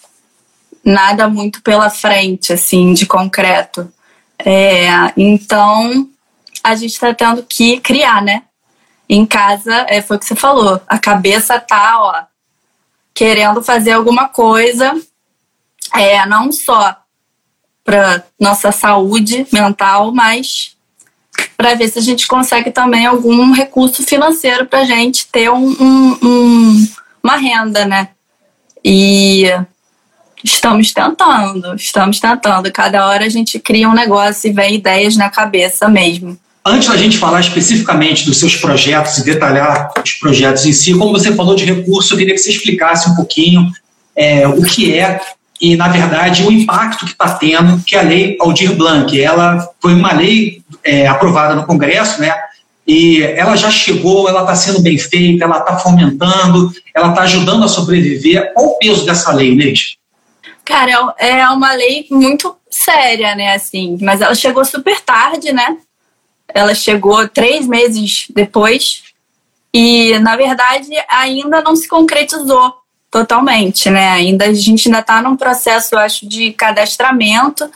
nada muito pela frente, assim, de concreto. É, então, a gente está tendo que criar, né? Em casa, é, foi o que você falou, a cabeça tá, ó, querendo fazer alguma coisa, é, não só para nossa saúde mental, mas para ver se a gente consegue também algum recurso financeiro para a gente ter um, um, um, uma renda, né? E estamos tentando, estamos tentando. Cada hora a gente cria um negócio e vem ideias na cabeça mesmo. Antes da gente falar especificamente dos seus projetos e detalhar os projetos em si, como você falou de recurso, eu queria que você explicasse um pouquinho é, o que é e, na verdade, o impacto que está tendo, que é a lei Aldir Blanc, ela foi uma lei é, aprovada no Congresso, né? E ela já chegou, ela está sendo bem feita, ela está fomentando, ela está ajudando a sobreviver. Qual o peso dessa lei, Inês? Cara, é uma lei muito séria, né? Assim, mas ela chegou super tarde, né? Ela chegou três meses depois E, na verdade, ainda não se concretizou totalmente, né? Ainda a gente ainda está num processo, eu acho, de cadastramento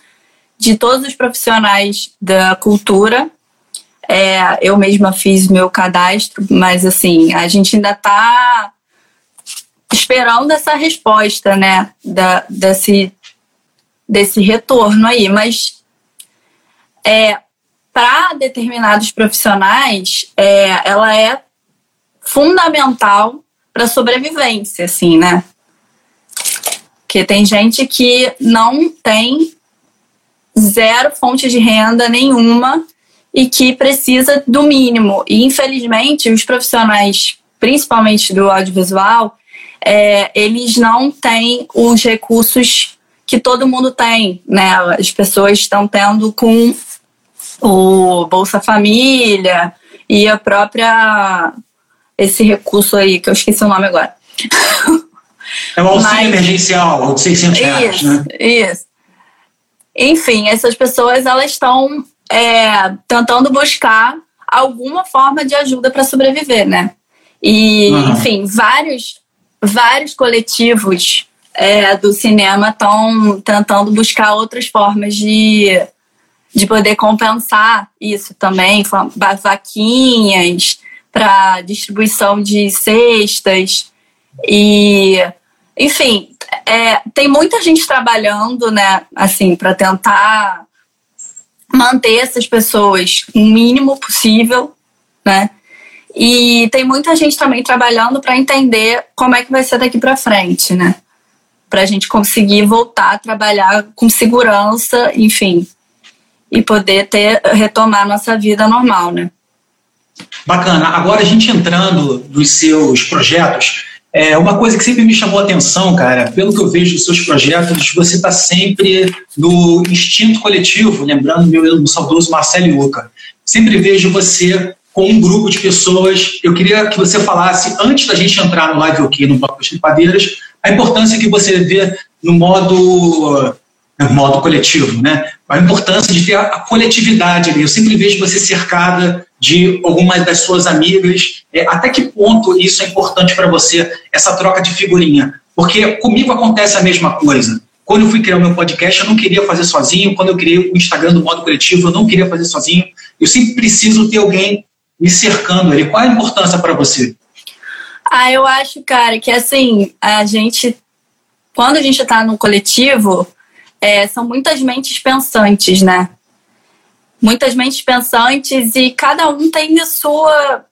de todos os profissionais da cultura. É, eu mesma fiz meu cadastro, mas assim, a gente ainda está esperando essa resposta, né? Da, desse, desse retorno aí. Mas é, para determinados profissionais, é, ela é fundamental para sobrevivência, assim, né? Porque tem gente que não tem zero fonte de renda nenhuma e que precisa do mínimo. E, infelizmente, os profissionais, principalmente do audiovisual, é, eles não têm os recursos que todo mundo tem, né? As pessoas estão tendo com o Bolsa Família e a própria esse recurso aí, que eu esqueci o nome agora. É o auxílio Mas, emergencial, de 600 reais, isso, né? Isso. Enfim, essas pessoas, elas estão é, tentando buscar alguma forma de ajuda para sobreviver, né? E, uhum. enfim, vários, vários coletivos é, do cinema estão tentando buscar outras formas de, de poder compensar isso também, vaquinhas, para distribuição de cestas. E enfim é, tem muita gente trabalhando né assim para tentar manter essas pessoas o mínimo possível né? E tem muita gente também trabalhando para entender como é que vai ser daqui para frente né? Para a gente conseguir voltar a trabalhar com segurança enfim e poder ter retomar nossa vida normal né Bacana. Agora, a gente entrando nos seus projetos, é uma coisa que sempre me chamou a atenção, cara, pelo que eu vejo dos seus projetos, você está sempre no instinto coletivo, lembrando meu, saudoso Marcelo Iuca. Sempre vejo você com um grupo de pessoas. Eu queria que você falasse, antes da gente entrar no live aqui no Bloco de Padeiras, a importância que você vê no modo no modo coletivo, né? A importância de ter a coletividade ali. Eu sempre vejo você cercada de algumas das suas amigas. É, até que ponto isso é importante para você, essa troca de figurinha? Porque comigo acontece a mesma coisa. Quando eu fui criar o meu podcast, eu não queria fazer sozinho. Quando eu criei o Instagram do modo coletivo, eu não queria fazer sozinho. Eu sempre preciso ter alguém me cercando ali. Qual é a importância para você? Ah, eu acho, cara, que assim, a gente, quando a gente está no coletivo, é, são muitas mentes pensantes, né? muitas mentes pensantes e cada um tem a sua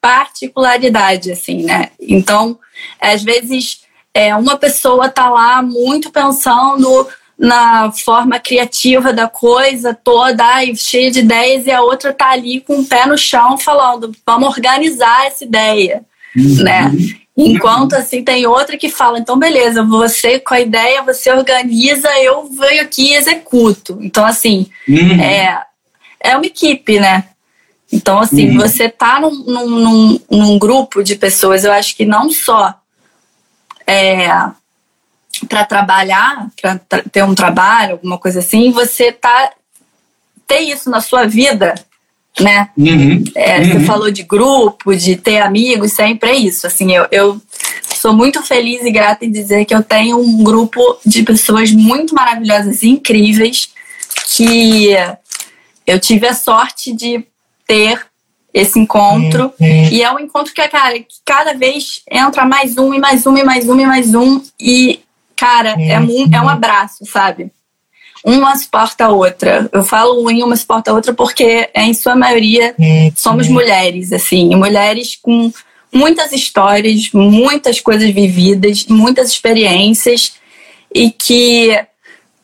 particularidade, assim, né? Então, às vezes, é, uma pessoa tá lá muito pensando na forma criativa da coisa toda, ai, cheia de ideias, e a outra tá ali com o pé no chão falando, vamos organizar essa ideia, uhum. né? Enquanto assim tem outra que fala, então beleza, você com a ideia, você organiza, eu venho aqui e executo. Então, assim, uhum. é, é uma equipe, né? Então, assim, uhum. você tá num, num, num, grupo de pessoas, eu acho que não só é, para trabalhar, para ter um trabalho, alguma coisa assim, você tá ter isso na sua vida, né? Uhum. É, uhum. Você falou de grupo, de ter amigos, sempre é isso. Assim, eu, eu sou muito feliz e grata em dizer que eu tenho um grupo de pessoas muito maravilhosas e incríveis que eu tive a sorte de ter esse encontro. E é um encontro que, cara, que cada vez entra mais um, e mais um, e mais um, e mais um. E, cara, é um, é um abraço, sabe? Uma suporta a outra. Eu falo um uma suporta a outra porque, é, em sua maioria, somos mulheres, assim. Mulheres com muitas histórias, muitas coisas vividas, muitas experiências. E que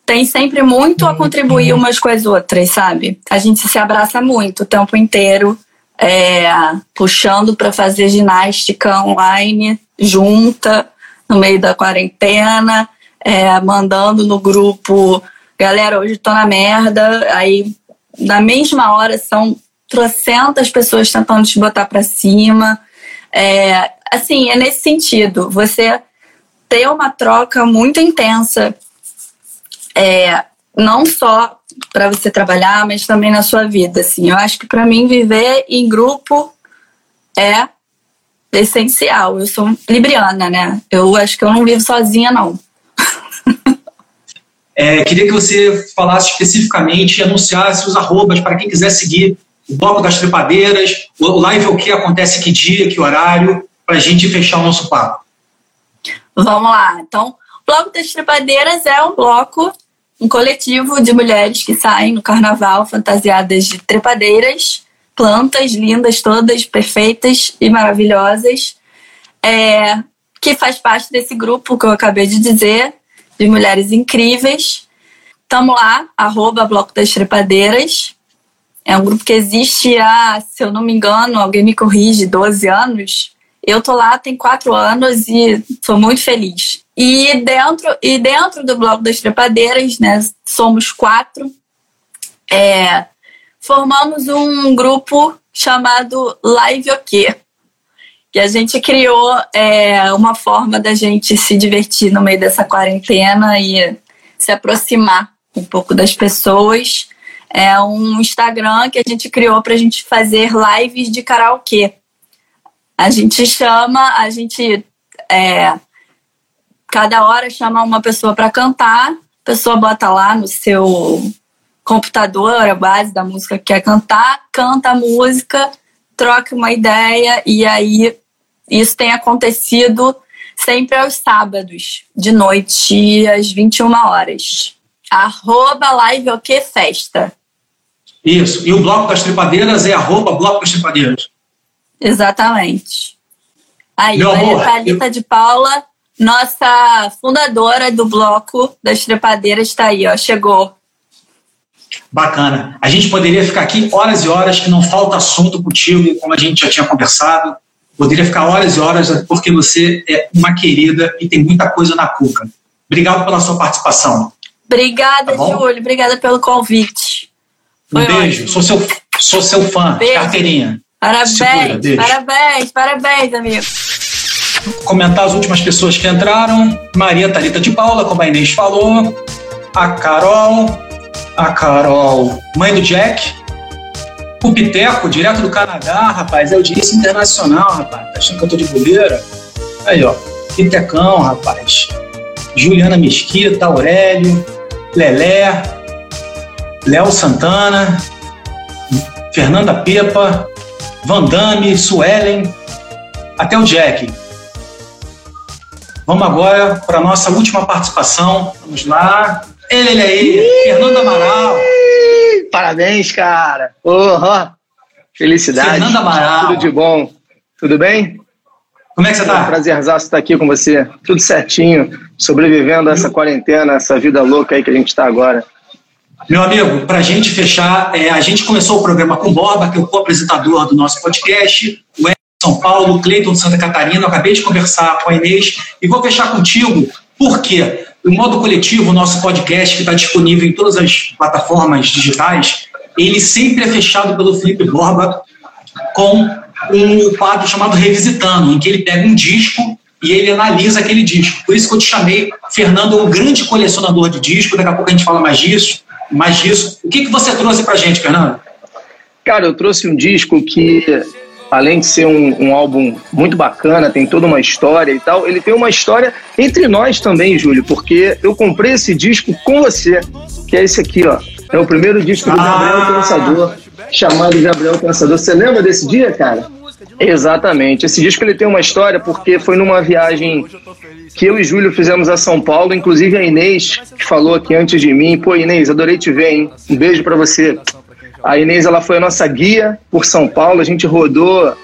tem sempre muito a contribuir umas com as outras, sabe? A gente se abraça muito o tempo inteiro, é, puxando para fazer ginástica online junta no meio da quarentena, é, mandando no grupo, galera, hoje tô na merda. Aí, na mesma hora, são trocentas pessoas tentando te botar para cima. É, assim, é nesse sentido. Você ter uma troca muito intensa é, não só para você trabalhar, mas também na sua vida. Assim, eu acho que para mim viver em grupo é essencial. Eu sou libriana, né? Eu acho que eu não vivo sozinha, não. É, queria que você falasse especificamente anunciasse os arrobas para quem quiser seguir o Bloco das Trepadeiras, o live o que acontece que dia, que horário, para a gente fechar o nosso papo. Vamos lá. Então, o Bloco das Trepadeiras é um bloco, um coletivo de mulheres que saem no carnaval fantasiadas de trepadeiras, plantas lindas, todas perfeitas e maravilhosas, é, que faz parte desse grupo que eu acabei de dizer, de mulheres incríveis. Tamo lá, arroba Bloco das Trepadeiras. É um grupo que existe há, se eu não me engano, alguém me corrige, 12 anos. Eu tô lá tem quatro anos e sou muito feliz. E dentro, e dentro do Bloco das Trepadeiras, né, somos quatro. É, formamos um grupo chamado Live O Quê? Que a gente criou é, uma forma da gente se divertir no meio dessa quarentena e se aproximar um pouco das pessoas. É um Instagram que a gente criou para a gente fazer lives de karaokê. A gente chama, a gente é, cada hora chama uma pessoa para cantar, a pessoa bota lá no seu computador a base da música que quer cantar, canta a música troca uma ideia e aí isso tem acontecido sempre aos sábados, de noite, às 21 horas. Arroba live o que festa. Isso. E o Bloco das Tripadeiras é arroba Bloco das Tripadeiras. Exatamente. Aí, Meu Maria Thalita eu... de Paula, nossa fundadora do Bloco das Trepadeiras, está aí, ó, chegou. Bacana. A gente poderia ficar aqui horas e horas, que não falta assunto contigo, como a gente já tinha conversado. Poderia ficar horas e horas, porque você é uma querida e tem muita coisa na cuca. Obrigado pela sua participação. Obrigada, tá Júlio. Obrigada pelo convite. Foi um beijo. Sou seu, sou seu fã. Beijo. Carteirinha. Parabéns, parabéns, parabéns, amigo. Comentar as últimas pessoas que entraram. Maria Talita de Paula, como a Inês falou. A Carol, a Carol, mãe do Jack. O Piteco, direto do Canadá, rapaz, é audiência internacional, rapaz. Tá achando que eu tô de bobeira? Aí, ó. Pitecão, rapaz. Juliana Mesquita, Aurélio, Lelé, Léo Santana, Fernanda Pepa, Vandame, Suelen, até o Jack. Vamos agora para a nossa última participação. Vamos lá. Ele, ele aí, Fernando Amaral. Parabéns, cara. Oh, felicidade. Fernando Amaral. Tudo de bom. Tudo bem? Como é que você está? É um prazerzaço estar aqui com você. Tudo certinho, sobrevivendo a essa quarentena, essa vida louca aí que a gente está agora. Meu amigo, para a gente fechar, é, a gente começou o programa com Borba, que é o co-apresentador do nosso podcast, o São Paulo, o Cleiton de Santa Catarina. Eu acabei de conversar com a Inês e vou fechar contigo, por quê? O modo coletivo, o nosso podcast, que está disponível em todas as plataformas digitais, ele sempre é fechado pelo Felipe Borba com um quadro chamado Revisitando, em que ele pega um disco e ele analisa aquele disco. Por isso que eu te chamei, Fernando, um grande colecionador de disco. Daqui a pouco a gente fala mais disso. Mais disso. O que, que você trouxe para gente, Fernando? Cara, eu trouxe um disco que além de ser um, um, álbum muito bacana, tem toda uma história e tal, ele tem uma história entre nós também, Júlio, porque eu comprei esse disco com você, que é esse aqui, ó. É o primeiro disco do Gabriel ah. Pensador, chamado Gabriel Pensador. Você lembra desse dia, cara? Exatamente. Esse disco ele tem uma história porque foi numa viagem que eu e Júlio fizemos a São Paulo, inclusive a Inês, que falou aqui antes de mim. Pô, Inês, adorei te ver, hein? Um beijo para você. A Inês ela foi a nossa guia por São Paulo, a gente rodou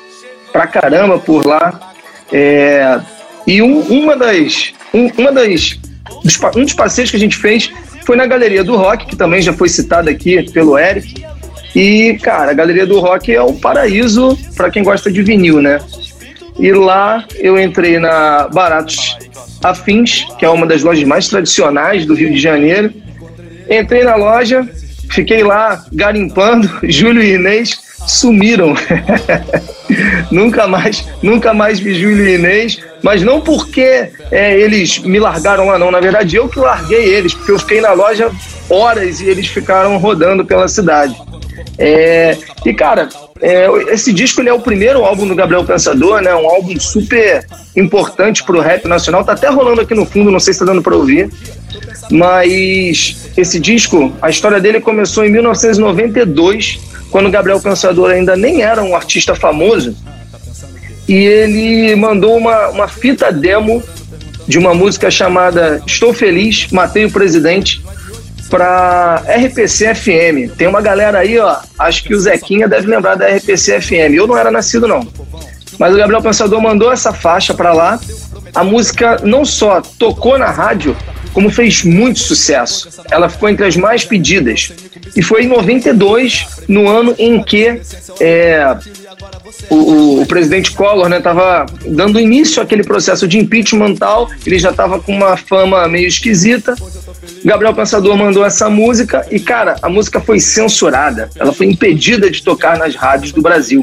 pra caramba por lá. É, e um, uma das. Um, uma das dos, um dos passeios que a gente fez foi na Galeria do Rock, que também já foi citada aqui pelo Eric. E, cara, a Galeria do Rock é o paraíso para quem gosta de vinil, né? E lá eu entrei na Baratos Afins, que é uma das lojas mais tradicionais do Rio de Janeiro. Entrei na loja, Fiquei lá garimpando, Júlio e Inês sumiram. nunca mais, nunca mais vi Júlio e Inês, mas não porque é, eles me largaram lá, não. Na verdade, eu que larguei eles, porque eu fiquei na loja horas e eles ficaram rodando pela cidade. É, e, cara, É, esse disco ele é o primeiro álbum do Gabriel Pensador, né? Um álbum super importante pro rap nacional. Tá até rolando aqui no fundo, não sei se tá dando para ouvir. Mas esse disco, a história dele começou em 1992, quando Gabriel Pensador ainda nem era um artista famoso. E ele mandou uma, uma fita demo de uma música chamada Estou Feliz, Matei o Presidente, para RPC FM. Tem uma galera aí, ó, acho que o Zequinha deve lembrar da RPC FM. Eu não era nascido, não. Mas o Gabriel Pensador mandou essa faixa para lá. A música não só tocou na rádio, como fez muito sucesso. Ela ficou entre as mais pedidas. E foi em 92, no ano em que é, o, o, presidente Collor estava né, dando início àquele processo de impeachment tal, ele já estava com uma fama meio esquisita. Gabriel Pensador mandou essa música e, cara, a música foi censurada. Ela foi impedida de tocar nas rádios do Brasil.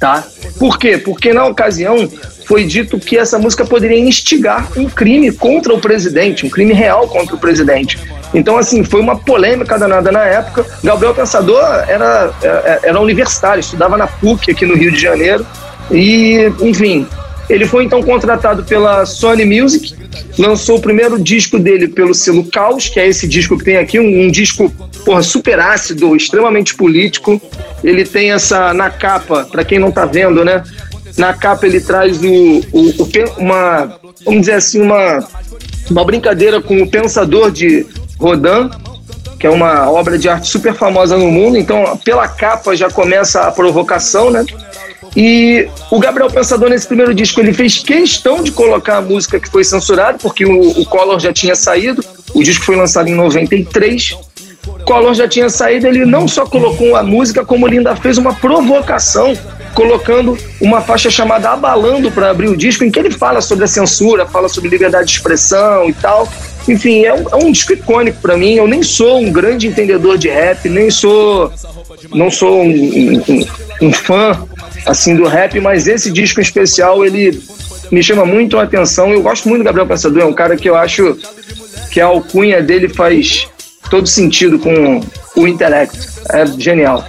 Tá? Por quê? Porque na ocasião foi dito que essa música poderia instigar um crime contra o presidente, um crime real contra o presidente. Então, assim, foi uma polêmica danada na época. Gabriel Pensador era, era, era universitário, estudava na PUC aqui no Rio de Janeiro. E, enfim, ele foi então contratado pela Sony Music, lançou o primeiro disco dele pelo selo Caos, que é esse disco que tem aqui, um, um disco porra, super ácido, extremamente político. Ele tem essa na capa, para quem não tá vendo, né? Na capa ele traz o, o, o, uma, vamos dizer assim, uma, uma brincadeira com o Pensador de Rodin, que é uma obra de arte super famosa no mundo. Então, pela capa já começa a provocação, né? E o Gabriel Pensador, nesse primeiro disco, ele fez questão de colocar a música que foi censurada, porque o, o Collor já tinha saído. O disco foi lançado em 93. Collor já tinha saído, ele não só colocou a música, como ele ainda fez uma provocação colocando uma faixa chamada Abalando para abrir o disco, em que ele fala sobre a censura, fala sobre liberdade de expressão e tal. Enfim, é um, é um disco icônico para mim. Eu nem sou um grande entendedor de rap, nem sou. Não sou um, um, um fã assim do rap, mas esse disco em especial ele me chama muito a atenção. Eu gosto muito do Gabriel Pensador, é um cara que eu acho que a alcunha dele faz todo sentido com o intelecto. É genial.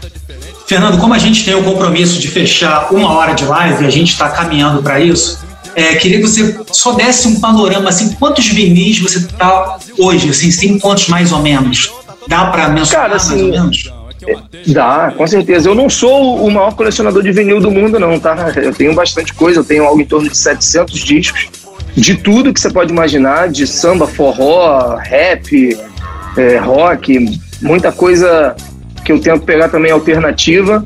Fernando, como a gente tem o compromisso de fechar uma hora de live, a gente está caminhando para isso, é, queria que você só desse um panorama, assim, quantos vinis você está hoje, assim, tem quantos mais ou menos? Dá para mensurar Cara, assim, mais ou menos? Dá, com certeza. Eu não sou o maior colecionador de vinil do mundo, não, tá? Eu tenho bastante coisa, eu tenho algo em torno de 700 discos, de tudo que você pode imaginar, de samba, forró, rap, é, rock, muita coisa que eu tento pegar também alternativa.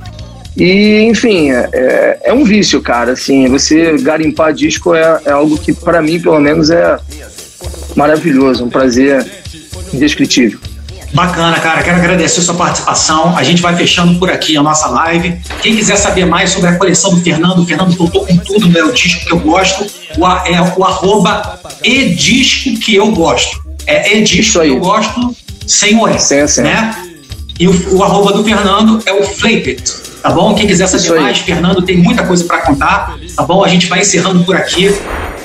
E, enfim, é, é, é um vício, cara. Assim, você garimpar disco é, é algo que, para mim, pelo menos, é maravilhoso, um prazer indescritível. Bacana, cara. Quero agradecer a sua participação. A gente vai fechando por aqui a nossa live. Quem quiser saber mais sobre a coleção do Fernando, o Fernando voltou com tudo no meu disco que eu gosto. O, é o arroba edisco que eu gosto. É edisco que eu gosto sem o S, né? E o, o arroba do Fernando é o Flapit, tá bom? Quem quiser saber mais, Fernando tem muita coisa para contar, tá bom? A gente vai encerrando por aqui.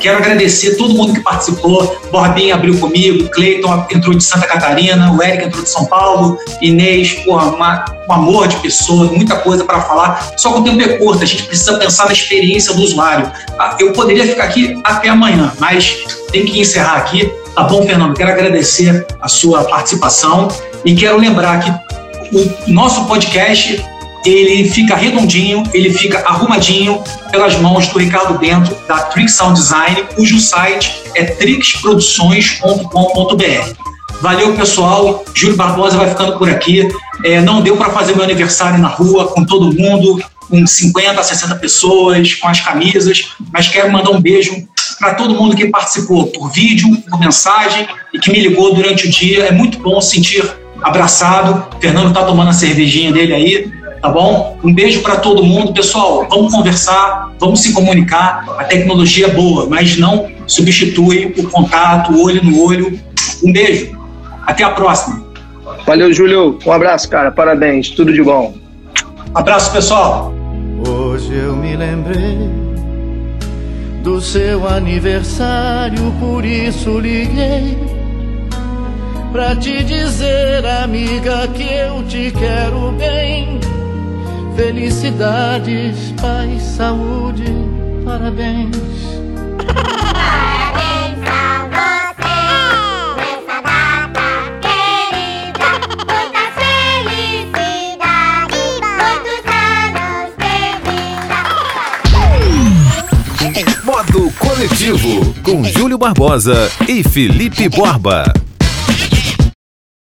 Quero agradecer todo mundo que participou. Borbinha abriu comigo, Cleiton entrou de Santa Catarina, o Eric entrou de São Paulo, Inês, porra, uma, um amor de pessoa, muita coisa para falar. Só que o tempo é curto, a gente precisa pensar na experiência do usuário. Ah, eu poderia ficar aqui até amanhã, mas tem que encerrar aqui. Tá bom, Fernando? Quero agradecer a sua participação e quero lembrar que o nosso podcast ele fica redondinho, ele fica arrumadinho pelas mãos do Ricardo Bento, da Trix Sound Design, cujo site é trixproduções.com.br. Valeu, pessoal. Júlio Barbosa vai ficando por aqui. É, não deu para fazer meu aniversário na rua com todo mundo, com 50, 60 pessoas, com as camisas, mas quero mandar um beijo para todo mundo que participou por vídeo, por mensagem e que me ligou durante o dia. É muito bom sentir abraçado. O Fernando está tomando a cervejinha dele aí, tá bom? Um beijo para todo mundo. Pessoal, vamos conversar, vamos se comunicar. A tecnologia é boa, mas não substitui o contato, o olho no olho. Um beijo. Até a próxima. Valeu, Júlio. Um abraço, cara. Parabéns. Tudo de bom. Abraço, pessoal. Hoje eu me lembrei do seu aniversário, por isso liguei Pra te dizer, amiga, que eu te quero bem. Felicidades, paz, saúde, parabéns. Parabéns a você nessa data querida. Muitas felicidades, muitos anos de vida. Modo Coletivo, com Júlio Barbosa e Felipe Borba.